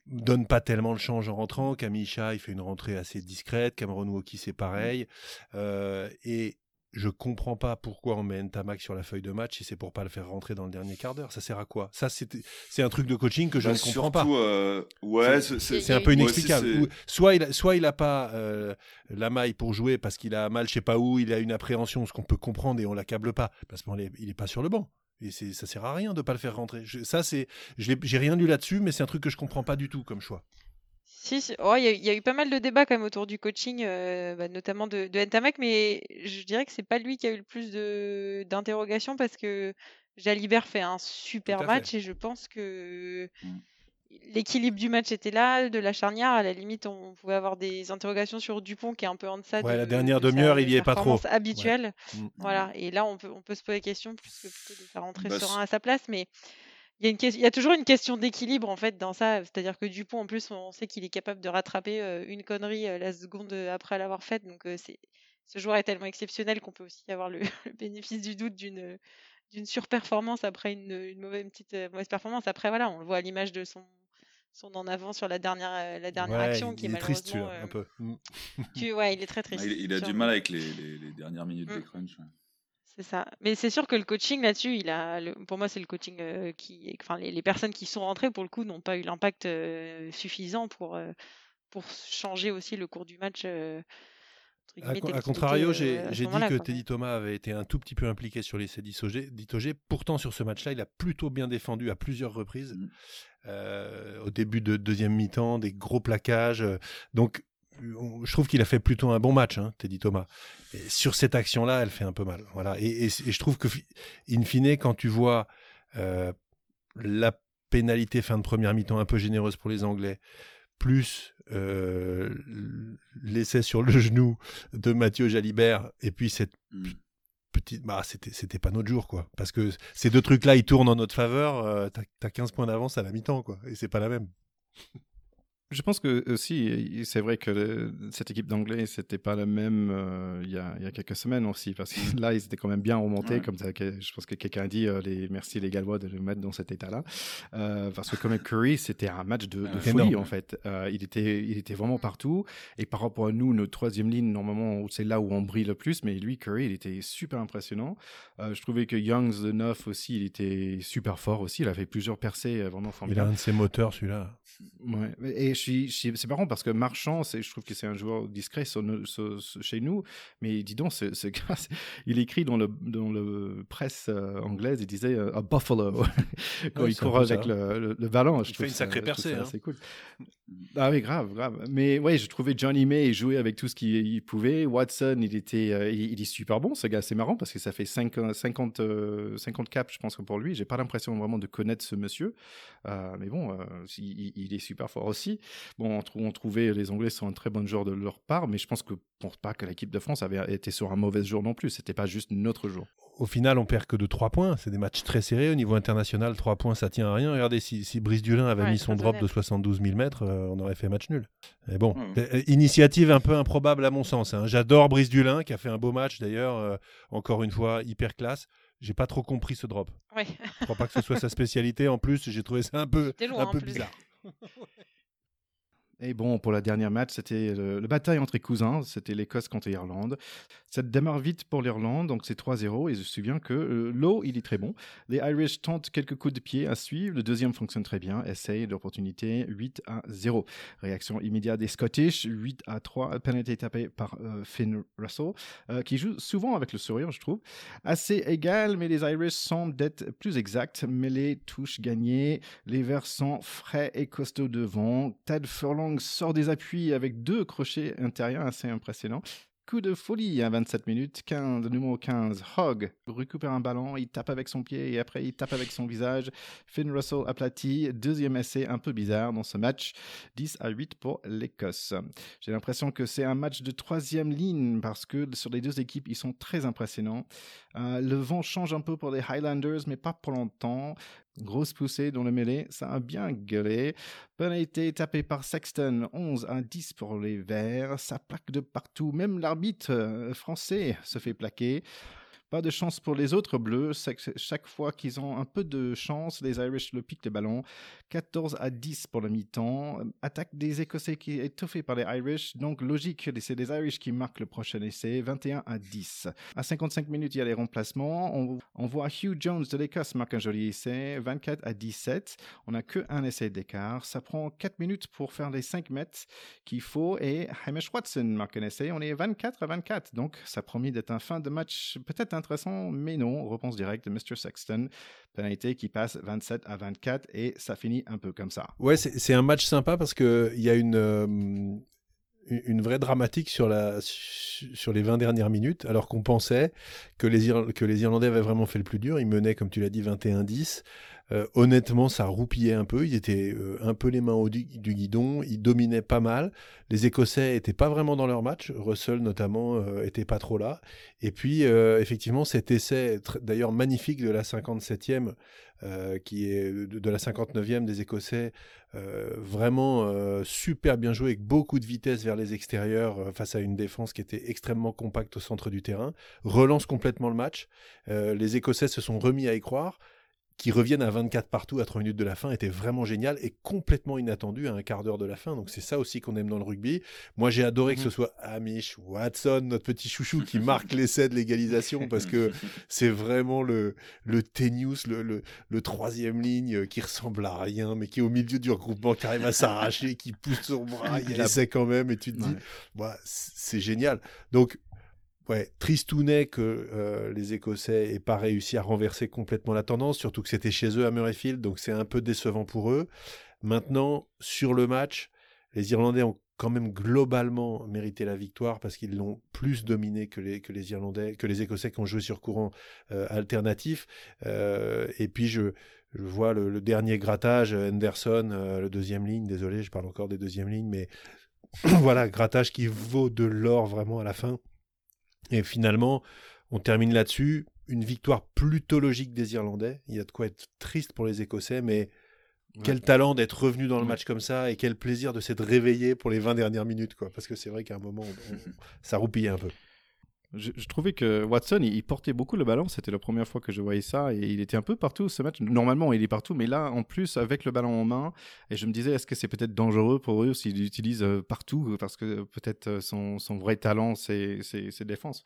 donnent pas tellement le change en rentrant. Camille Chat, il fait une rentrée assez discrète, Cameron Woki, c'est pareil, Euh, et je comprends pas pourquoi on met Ntamak sur la feuille de match si c'est pour pas le faire rentrer dans le dernier quart d'heure. Ça sert à quoi? Ça, c'est un truc de coaching que je bah, ne comprends pas. euh, ouais, C'est- un peu inexplicable. soit il a, soit il a pas euh, la maille pour jouer parce qu'il a mal, je sais pas où, il a une appréhension, ce qu'on peut comprendre et on l'accable pas parce qu'il est, il est pas sur le banc. Et c'est, ça sert à rien de pas le faire rentrer. Je- ça c'est, je l'ai- j'ai rien lu là-dessus, mais c'est un truc que je comprends pas du tout comme choix. Si, si. Oh, il y, a- il y a eu pas mal de débats quand même autour du coaching, euh, bah, notamment de, de Ntamak, mais je dirais que c'est pas lui qui a eu le plus de d'interrogations parce que Jalibert fait un super match et je pense que Mm. L'équilibre du match était là, de la charnière. À la limite, on pouvait avoir des interrogations sur Dupont qui est un peu en deçà Ouais, de, la dernière de demi-heure, il y est pas trop. habituelle. Mm. Voilà, et là, on peut, on peut se poser la question plus que plutôt de faire rentrer Bah, Serein à sa place, mais il y, a une ques- il y a toujours une question d'équilibre en fait dans ça. C'est-à-dire que Dupont, en plus, on sait qu'il est capable de rattraper euh, une connerie euh, la seconde euh, après l'avoir faite. Donc, euh, c'est, ce joueur est tellement exceptionnel qu'on peut aussi avoir le, le bénéfice du doute d'une, d'une surperformance après une, une mauvaise, une petite euh, mauvaise performance. Après, voilà, on le voit à l'image de son, son en avant sur la dernière, euh, la dernière Ouais, action il, qui est il est triste malheureusement. euh, un peu. Mm. tu- ouais, il est très Ah, triste. il, il a du mal avec les, les- les dernières minutes Mm. des crunchs. ouais. C'est ça. Mais c'est sûr que le coaching là-dessus, il a, le- pour moi, c'est le coaching euh, qui, enfin, les, les personnes qui sont rentrées pour le coup n'ont pas eu l'impact euh, suffisant pour euh, pour changer aussi le cours du match. A, à contrario, j'ai euh, j'ai dit que quoi. Teddy Thomas avait été un tout petit peu impliqué sur l'essai d'Itogé. Pourtant, sur ce match-là, il a plutôt bien défendu à plusieurs reprises. Mm. Euh, au début de deuxième mi-temps, des gros plaquages. euh, Donc, je trouve qu'il a fait plutôt un bon match, hein, Teddy Thomas. Et sur cette action-là, elle fait un peu mal. Voilà. Et, je trouve que, in fine, quand tu vois euh, la pénalité fin de première mi-temps un peu généreuse pour les Anglais, plus euh, l'essai sur le genou de Mathieu Jalibert, et puis cette mmh. petite. Bah, c'était pas notre jour, quoi. Parce que ces deux trucs-là, ils tournent en notre faveur. Euh, T'as as 15 points d'avance à la mi-temps, quoi. Et c'est pas la même. Je pense que aussi, c'est vrai que cette équipe d'anglais, c'était pas la même euh, il, y a, il, y a, quelques semaines aussi, parce que là, ils étaient quand même bien remontés, comme ça, je pense que quelqu'un a dit, euh, les, merci les Gallois de le mettre dans cet état-là, euh, parce que comme Curry, c'était un match de, de folie en fait. il était, il était vraiment partout, et par rapport à nous, notre troisième ligne, normalement, c'est là où on brille le plus, mais lui, Curry, il était super impressionnant. je trouvais que Youngs de neuf aussi, il était super fort aussi. Il avait plusieurs percées vraiment formidables. Il a un de ses moteurs, celui-là. Ouais. Et c'est marrant parce que Marchand, je trouve que c'est un joueur discret chez nous, mais dis donc, ce, gars, il écrit dans le, dans le presse euh, anglaise, il disait euh, a buffalo quand il court avec le, le, ballon. Je il fait une sacrée percée. C'est hein. cool. Ah oui, grave, grave. Mais ouais, je trouvais Johnny May jouer avec tout ce qu'il pouvait. Watson, il était, euh, il, est super bon, ce gars. C'est marrant parce que ça fait 50, 50, 50 caps, je pense, pour lui. J'ai pas l'impression vraiment de connaître ce monsieur. mais bon, il, il, est super fort aussi. Bon, on, trouvait les Anglais sont un très bon joueur de leur part, mais je pense que pense pas que l'équipe de France avait été sur un mauvais jour non plus. C'était pas juste notre jour. Au final, on perd que de 3 points. C'est des matchs très serrés au niveau international. 3 points, ça tient à rien. Regardez, si, Brice Dulin avait mis son drop de 72 000 mètres, euh, on aurait fait match nul. Mais bon, euh, initiative un peu improbable à mon sens. Hein. J'adore Brice Dulin, qui a fait un beau match d'ailleurs, euh, encore une fois, hyper classe j'ai pas trop compris ce drop. Oui. Je crois pas que ce soit sa spécialité. En plus, j'ai trouvé ça un peu, un peu bizarre. Et bon, pour la dernière match, c'était le, bataille entre les cousins. C'était l'Écosse contre l'Irlande. Ça démarre vite pour l'Irlande, donc c'est 3-0. Et je me souviens que euh, l'eau, il est très bon. Les Irish tentent quelques coups de pied à suivre. Le deuxième fonctionne très bien. Essaye d'opportunité 8 à 0. Réaction immédiate des Scottish 8 à 3. Penalty tapé par euh, Finn Russell, euh, qui joue souvent avec le sourire, je trouve. Assez égal, mais les Irish semblent être plus exacts. Mais les touches gagnées. Les Verts sont frais et costauds devant. Ted Furlong sort des appuis avec deux crochets intérieurs assez impressionnants. Coup de folie à 27 minutes. 15, numéro 15, Hogg récupère un ballon, il tape avec son pied et après il tape avec son visage. Finn Russell aplati. Deuxième essai un peu bizarre dans ce match. 10 à 8 pour l'Écosse. J'ai l'impression que c'est un match de troisième ligne parce que sur les deux équipes, ils sont très impressionnants. Euh, le vent change un peu pour les Highlanders, mais pas pour longtemps. Grosse poussée dans le mêlée, ça a bien gueulé. été tapé par Sexton, 11 à 10 pour les Verts. Ça plaque de partout, même l'arbitre euh, français se fait plaquer. Pas de chance pour les autres bleus. Chaque fois qu'ils ont un peu de chance, les Irish le piquent le ballon. 14 à 10 pour le mi-temps. Attaque des Écossais qui est étoffée par les Irish. Donc logique, c'est les Irish qui marquent le prochain essai. 21 à 10. À 55 minutes, il y a les remplacements. On, voit Hugh Jones de l'Écosse marquer un joli essai. 24 à 17. On n'a que un essai d'écart. Ça prend 4 minutes pour faire les 5 mètres qu'il faut. Et Hamish Watson marque un essai. On est 24 à 24. Donc ça promet d'être un fin de match peut-être intéressant, mais non. Réponse directe de Mr. Sexton. Pénalité qui passe 27 à 24 et ça finit un peu comme ça. Ouais, c'est un match sympa parce qu'il y a une, euh, une vraie dramatique sur, la, sur les 20 dernières minutes, alors qu'on pensait que les, que les Irlandais avaient vraiment fait le plus dur. Ils menaient, comme tu l'as dit, 21-10. Euh, honnêtement, ça roupillait un peu. Ils étaient euh, un peu les mains au du, guidon. Ils dominaient pas mal. Les Écossais étaient pas vraiment dans leur match. Russell, notamment, euh, était pas trop là. Et puis, effectivement, cet essai, d'ailleurs magnifique de la 57e, qui est de, la 59e des Écossais, vraiment super bien joué avec beaucoup de vitesse vers les extérieurs face à une défense qui était extrêmement compacte au centre du terrain, relance complètement le match. les Écossais se sont remis à y croire qui reviennent à 24 partout à 3 minutes de la fin était vraiment génial et complètement inattendu à un quart d'heure de la fin. Donc c'est ça aussi qu'on aime dans le rugby. Moi j'ai adoré que ce mhm. soit Amish Watson, notre petit chouchou, qui marque l'essai de l'égalisation parce que c'est vraiment le, le Tenius, le, le, troisième ligne qui ressemble à rien mais qui est au milieu du regroupement, qui arrive à s'arracher, qui pousse son bras, il essaie quand même et tu te dis, ouais. c'est génial. Donc Ouais, tristounet que euh, les Écossais aient pas réussi à renverser complètement la tendance, surtout que c'était chez eux à Murrayfield, donc c'est un peu décevant pour eux. Maintenant, sur le match, les Irlandais ont quand même globalement mérité la victoire parce qu'ils l'ont plus dominé que les, Irlandais, que les Écossais qui ont joué sur courant euh, alternatif. Euh, et puis je, je vois le, dernier grattage, Henderson, euh, le deuxième ligne, désolé, je parle encore des deuxièmes lignes, mais voilà, grattage qui vaut de l'or vraiment à la fin. Et finalement, on termine là-dessus. Une victoire plutôt logique des Irlandais. Il y a de quoi être triste pour les Écossais, mais quel talent d'être revenu dans le match comme ça et quel plaisir de s'être réveillé pour les 20 dernières minutes, quoi. Parce que c'est vrai qu'à un moment, ça roupillait un peu. Je, trouvais que Watson, il, portait beaucoup le ballon. C'était la première fois que je voyais ça. Et il était un peu partout ce match. Normalement, il est partout. Mais là, en plus, avec le ballon en main, et je me disais, est-ce que c'est peut-être dangereux pour eux s'ils l'utilisent euh, partout Parce que peut-être euh, son, vrai talent, c'est défense.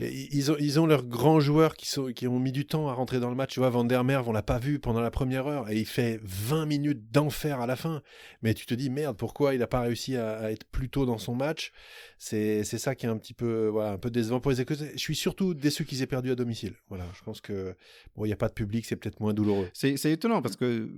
ils, ont, ils ont leurs grands joueurs qui, sont, qui ont mis du temps à rentrer dans le match. Tu vois, Van der Merwe, on l'a pas vu pendant la première heure. Et il fait 20 minutes d'enfer à la fin. Mais tu te dis, merde, pourquoi il n'a pas réussi à, être plus tôt dans son match? C'est ça qui est un petit peu, un peu décevant Je suis surtout déçu qu'ils aient perdu à domicile. Voilà, je pense que bon, il n'y a pas de public, c'est peut-être moins douloureux. C'est étonnant parce que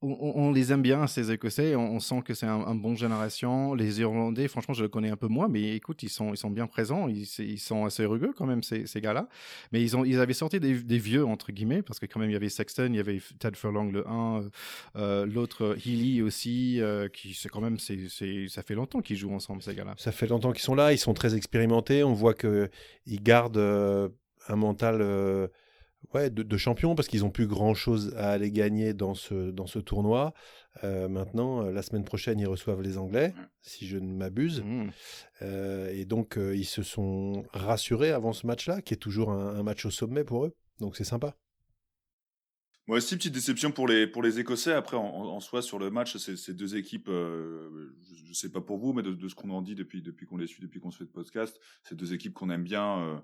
on, les aime bien, ces Écossais. On, sent que c'est un, bon génération. Les Irlandais, franchement, je le connais un peu moins, mais écoute, ils sont, ils sont bien présents. Ils, sont assez rugueux quand même, ces, gars-là. Mais ils, ont, ils avaient sorti des, vieux, entre guillemets, parce que quand même, il y avait Sexton, il y avait Ted Furlong le 1, euh, euh, l'autre Healy aussi, euh, qui c'est quand même, c'est, ça fait longtemps qu'ils jouent ensemble, ces gars-là. Ça fait longtemps qu'ils sont là. Ils sont très expérimentés. On voit qu'ils gardent un mental ouais, de, champions parce qu'ils n'ont plus grand-chose à aller gagner dans ce, dans ce tournoi. Euh, maintenant, euh, la semaine prochaine, ils reçoivent les Anglais, si je ne m'abuse. Mmh. Euh, et donc, ils se sont rassurés avant ce match-là, qui est toujours un, match au sommet pour eux. Donc, c'est sympa. Moi aussi, petite déception pour les, pour les Écossais. Après, en, soi, sur le match, ces deux équipes, je ne sais pas pour vous, mais de, de ce qu'on en dit depuis, depuis qu'on les suit, depuis qu'on se fait de podcast, ces deux équipes qu'on aime bien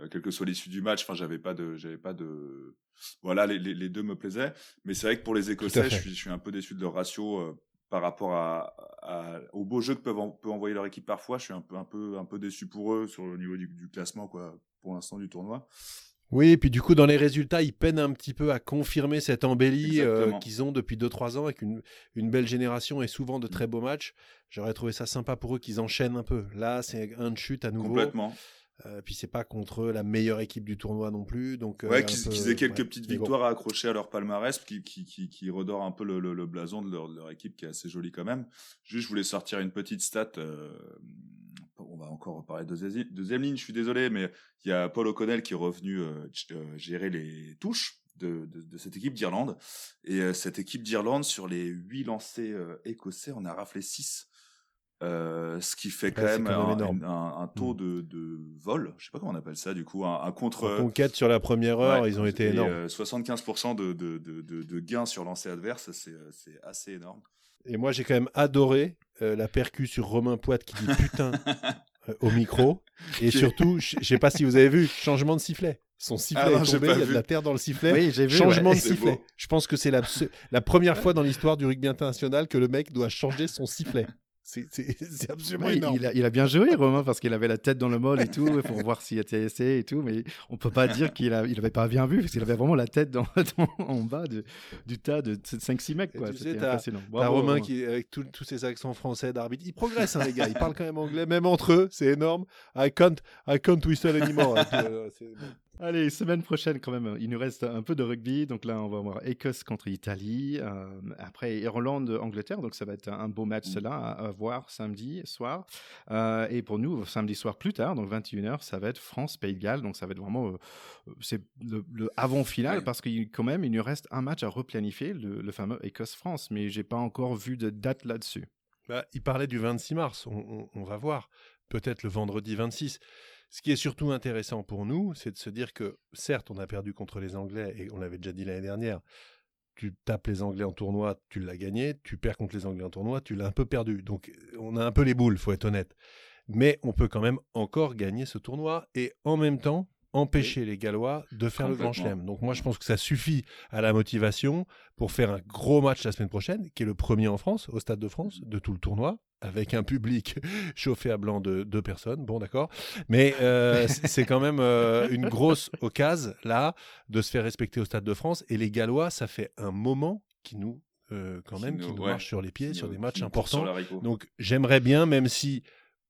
euh, quelle que soit l'issue du match. Enfin, j'avais pas de, j'avais pas de, voilà, les, les, deux me plaisaient. Mais c'est vrai que pour les Écossais, je suis, je suis un peu déçu de leur ratio euh, par rapport à, au beau jeu que peuvent peut envoyer leur équipe parfois. Je suis un peu, un peu, un peu déçu pour eux sur le niveau du, du classement, quoi, pour l'instant du tournoi. Oui, et puis du coup, dans les résultats, ils peinent un petit peu à confirmer cette embellie euh, qu'ils ont depuis 2-3 ans avec une, une, belle génération et souvent de très beaux matchs. J'aurais trouvé ça sympa pour eux qu'ils enchaînent un peu. Là, c'est un de chute à nouveau. Complètement. Euh, puis c'est pas contre la meilleure équipe du tournoi non plus. Donc, euh, ouais, qu'ils aient quelques petites victoires à accrocher à leur palmarès, qui, qui, qui, qui redore un peu le, le, blason de leur, de leur, équipe qui est assez jolie quand même. Juste, je voulais sortir une petite stat. Euh, on va encore reparler de deuxième ligne, je suis désolé, mais il y a Paul O'Connell qui est revenu gérer les touches. De, de, de cette équipe d'Irlande et cette équipe d'Irlande sur les huit lancers écossais on a raflé 6 euh, ce qui fait quand, même, un, taux mm. de, vol, je sais pas comment on appelle ça du coup, un, contre. conquête sur la première heure, ils ont été énormes. 75% euh, de, de, gains sur lancer adverse, euh, c'est assez énorme. Et moi j'ai quand même adoré la percu sur Romain Poit qui dit putain au micro. Et surtout, je sais pas si vous avez vu, changement de sifflet. Son sifflet ah est tombé, il y a de la terre dans le sifflet. Oui, vu, Changement de sifflet. Je pense que c'est la, la première fois dans l'histoire du rugby international que le mec doit changer son sifflet. C'est absolument énorme. Il a, il a, bien joué, Romain, parce qu'il avait la tête dans le mol et tout, pour voir s'il était essayé et tout. Mais on peut pas dire qu'il n'avait il pas bien vu, parce qu'il avait vraiment la tête dans, en bas du tas de 5-6 mecs. C'était impressionnant. T'as Romain qui, avec tous ses accents français d'arbitre, il progresse, hein, les gars. Il parle quand même anglais, même entre eux, c'est énorme. I can't, I can't whistle anymore. Hein, Allez, semaine prochaine quand même, il nous reste un peu de rugby. Donc là, on va voir Écosse contre Italie. Euh, après, Irlande, Angleterre. Donc ça va être un beau match mmh. là à, voir samedi soir. Euh, et pour nous, samedi soir plus tard, donc 21h, ça va être France-Pays de Galles. Donc ça va être vraiment euh, c'est le, avant-final parce qu'il quand même, il nous reste un match à replanifier, le, fameux Écosse-France. Mais j'ai pas encore vu de date là-dessus. Bah, il parlait du 26 mars. on, on va voir. Peut-être le vendredi 26. Ce qui est surtout intéressant pour nous, c'est de se dire que, certes, on a perdu contre les Anglais, et on l'avait déjà dit l'année dernière, tu tapes les Anglais en tournoi, tu l'as gagné, tu perds contre les Anglais en tournoi, tu l'as un peu perdu. Donc on a un peu les boules, faut être honnête. Mais on peut quand même encore gagner ce tournoi, et en même temps, empêcher les Gallois de faire le Grand Chelem. Donc moi, je pense que ça suffit à la motivation pour faire un gros match la semaine prochaine, qui est le premier en France, au Stade de France, de tout le tournoi, avec un public chauffé à blanc de deux personnes. Bon, d'accord. Mais euh, c'est quand même euh, une grosse occasion, là, de se faire respecter au Stade de France. Et les Gallois, ça fait un moment qui nous euh, quand Qui même, nous- qui nous ouais, marche sur les pieds, Qui sur nous- des matchs importants. Donc j'aimerais bien, même si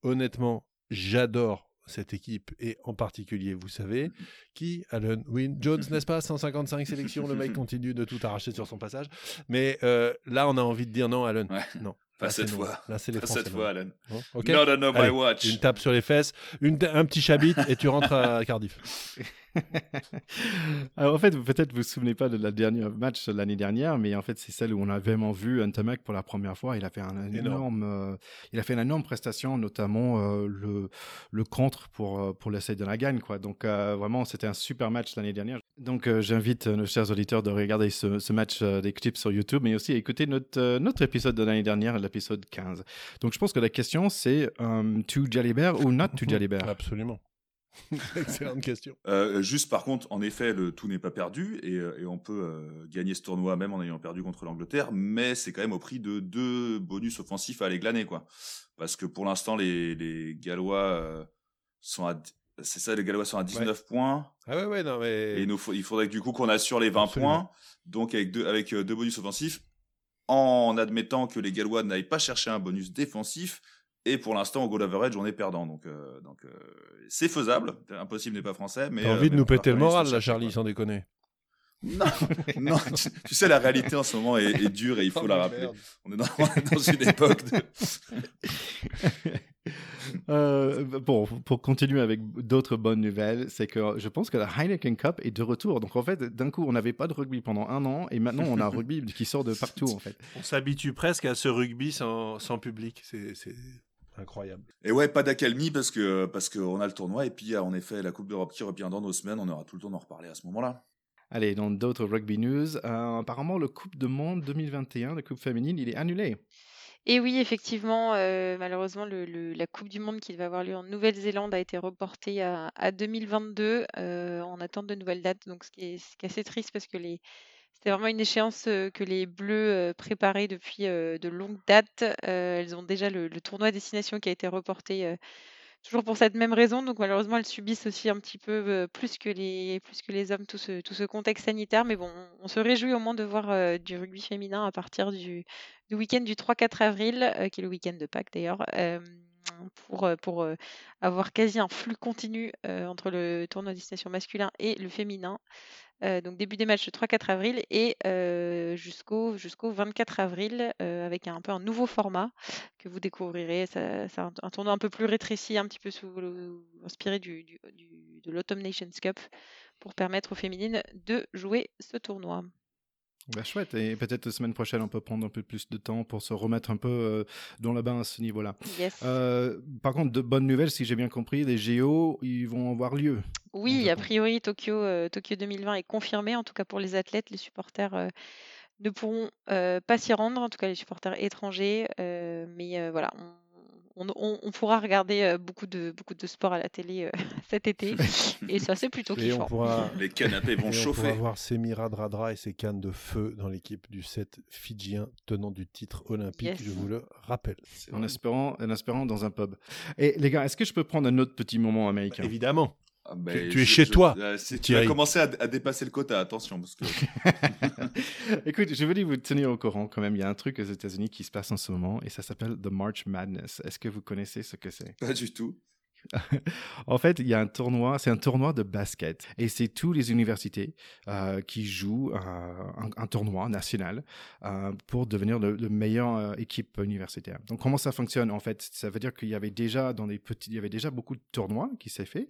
honnêtement j'adore cette équipe et en particulier, vous savez, qui Alan Wynne Jones, n'est-ce pas 155 sélections, le mec continue de tout arracher sur son passage. Mais euh, là, on a envie de dire non, Alan. Ouais. Non. Pas cette fois. Là, c'est les Pas cette fois, Alan. Bon, ok. Not on my watch. Une tape sur les fesses, une, un petit chabit et tu rentres à Cardiff. Alors, en fait, peut-être vous vous souvenez pas de la dernière match l'année dernière, mais en fait, c'est celle où on a vraiment vu Ntamak pour la première fois. Il a fait un énorme, euh, il a fait une énorme prestation, notamment euh, le, le contre pour, euh, pour l'essai de la gagne, quoi. Donc, euh, vraiment, c'était un super match l'année dernière. Donc, j'invite nos chers auditeurs de regarder ce, ce match des clips sur YouTube, mais aussi à écouter notre, notre épisode de l'année dernière, l'épisode 15. Donc, je pense que la question, c'est to Bear ou not to Bear Absolument. Excellente question. Euh, juste par contre, en effet, le tout n'est pas perdu et, euh, et on peut euh, gagner ce tournoi même en ayant perdu contre l'Angleterre, mais c'est quand même au prix de deux bonus offensifs à aller glaner, quoi. Parce que pour l'instant, les, les Gallois euh, sont à, c'est ça, les Gallois sont à 19 points Ah ouais, ouais, non, mais. et il, nous faut- il faudrait que du coup qu'on assure les 20 Absolument. points, donc avec deux, avec deux bonus offensifs, en admettant que les Gallois n'aillent pas chercher un bonus défensif. Et pour l'instant, au goal average, on est perdant. Donc, euh, donc euh, c'est faisable. Impossible n'est pas français. mais T'as euh, envie de mais nous péter le moral, là, Charlie, sans déconner. Non, non tu, tu sais, la réalité en ce moment est, est dure et il faut Oh, la mais rappeler. On est dans, on est dans une époque de. Euh, bon, pour continuer avec d'autres bonnes nouvelles, c'est que je pense que la Heineken Cup est de retour. Donc en fait, d'un coup, on n'avait pas de rugby pendant un an et maintenant on a un rugby qui sort de partout en fait. On s'habitue presque à ce rugby sans, sans public. C'est c'est incroyable. Et ouais, pas d'accalmie parce que parce qu'on a le tournoi et puis il y a en effet la Coupe d'Europe qui revient dans nos semaines. On aura tout le temps d'en reparler à ce moment-là. Allez, dans d'autres rugby news, euh, apparemment le Coupe de Monde 2021, la Coupe féminine, il est annulé. Et oui, effectivement, euh, malheureusement, le, le- la Coupe du Monde qui va avoir lieu en Nouvelle-Zélande a été reportée à, à 2022 euh, en attente de nouvelles dates. Donc, ce qui est, ce qui est assez triste parce que les, c'était vraiment une échéance que les Bleus préparaient depuis de longues dates. Elles ont déjà le, tournoi destination qui a été reporté toujours pour cette même raison. Donc, malheureusement, elles subissent aussi un petit peu plus que les, plus que les hommes tout ce, tout ce contexte sanitaire. Mais bon, on se réjouit au moins de voir du rugby féminin à partir du, du week-end du 3-4 avril, qui est le week-end de Pâques d'ailleurs, pour, pour avoir quasi un flux continu entre le tournoi destination masculin et le féminin. Donc début des matchs le 3-4 avril et jusqu'au jusqu'au 24 avril avec un peu un nouveau format que vous découvrirez. C'est un, tournoi un peu plus rétréci, un petit peu sous inspiré de l'Autumn Nations Cup pour permettre aux féminines de jouer ce tournoi. Bah, chouette, et peut-être la semaine prochaine on peut prendre un peu plus de temps pour se remettre un peu euh, dans la bain à ce niveau-là. Yes. Euh, par contre, de bonnes nouvelles, si j'ai bien compris, les GO, ils vont avoir lieu. Oui, a priori, Tokyo, euh, Tokyo 2020 est confirmé. En tout cas, pour les athlètes, les supporters ne pourront pas s'y rendre, en tout cas les supporters étrangers. mais voilà, on, on- on- on pourra regarder euh, beaucoup, de, beaucoup de sport à la télé euh, cet été. et ça, c'est plutôt on kiffant. pourra, Les canapés vont et on pourra chauffer. voir Semira Dradra et ses cannes de feu dans l'équipe du 7 fidjien tenant du titre olympique, Yes. je vous le rappelle. En espérant, en espérant dans un pub. Et les gars, est-ce que je peux prendre un autre petit moment américain? Évidemment. Ah, Tu- ben, tu es chez toi, c'est- tu commencer à, à dépasser le quota, attention. Parce que... Écoute, je voulais vous tenir au courant quand même. Il y a un truc aux États-Unis qui se passe en ce moment et ça s'appelle The March Madness. Est-ce que vous connaissez ce que c'est? Pas du tout. En fait, il y a un tournoi, c'est un tournoi de basket et c'est toutes les universités euh, qui jouent un, tournoi national euh, pour devenir le, le meilleur euh, équipe universitaire. Donc, comment ça fonctionne En fait, ça veut dire qu'il y avait déjà dans les petits, il y avait déjà beaucoup de tournois qui s'est fait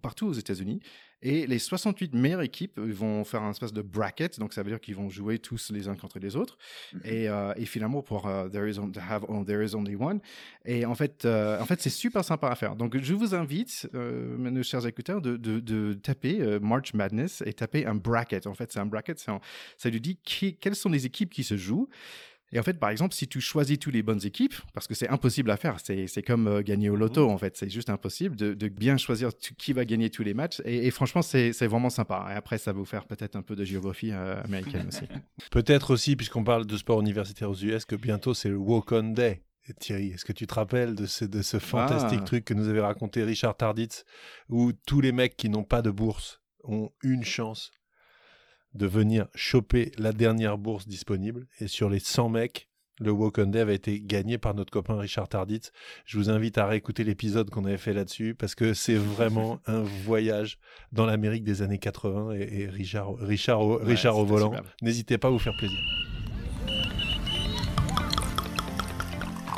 partout aux États-Unis et les 68 meilleures équipes euh, vont faire un espèce de bracket. Donc, ça veut dire qu'ils vont jouer tous les uns contre les autres. Et, euh, et finalement pour euh, there is on- to have there is only one. Et en fait euh, en fait c'est super sympa à faire. Donc je vous invite euh, nos chers écouteurs de, de, de taper euh, March Madness et taper un bracket. En fait c'est un bracket c'est ça lui dit qui, quelles sont les équipes qui se jouent et en fait, par exemple, si tu choisis toutes les bonnes équipes, parce que c'est impossible à faire, c'est comme euh, gagner au loto, en fait, c'est juste impossible de, de bien choisir tu- qui va gagner tous les matchs. Et, et franchement, c'est vraiment sympa. Et après, ça va vous faire peut-être un peu de géographie euh, américaine aussi. Peut-être aussi, puisqu'on parle de sport universitaire aux US, que bientôt c'est le Walk On Day. Et Thierry, est-ce que tu te rappelles de ce, de ce fantastique Ah. truc que nous avait raconté Richard Tarditz, où tous les mecs qui n'ont pas de bourse ont une chance de venir choper la dernière bourse disponible. Et sur les 100 mecs, le Walk on Day avait été gagné par notre copain Richard Tarditz. Je vous invite à réécouter l'épisode qu'on avait fait là-dessus parce que c'est vraiment un voyage dans l'Amérique des années 80 et, Richard, Richard, au, Richard au volant. N'hésitez pas à vous faire plaisir.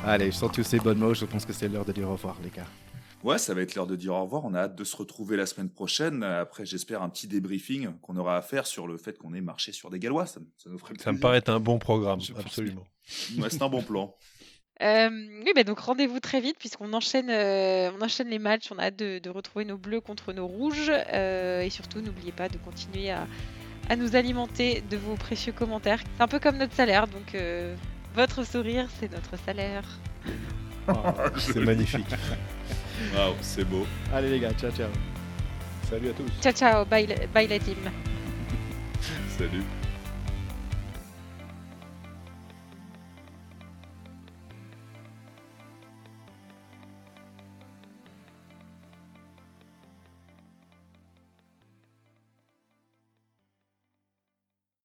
Allez, je sens tous ces bonnes mots. Je pense que c'est l'heure de dire au revoir, les gars. Ouais, ça va être l'heure de dire au revoir. On a hâte de se retrouver la semaine prochaine. Après, j'espère un petit débriefing qu'on aura à faire sur le fait qu'on ait marché sur des Gallois. Ça, nous ferait Ça me paraît être un bon programme, absolument. c'est un bon plan. Euh, oui, bah donc rendez-vous très vite puisqu'on enchaîne, euh, on enchaîne les matchs. On a hâte de, retrouver nos bleus contre nos rouges. Euh, et surtout, n'oubliez pas de continuer à, à, nous alimenter de vos précieux commentaires. C'est un peu comme notre salaire. Donc, votre sourire, c'est notre salaire. c'est magnifique. Waouh, c'est beau. Allez les gars, ciao ciao. Salut à tous. Ciao ciao, bye, bye la team. Salut.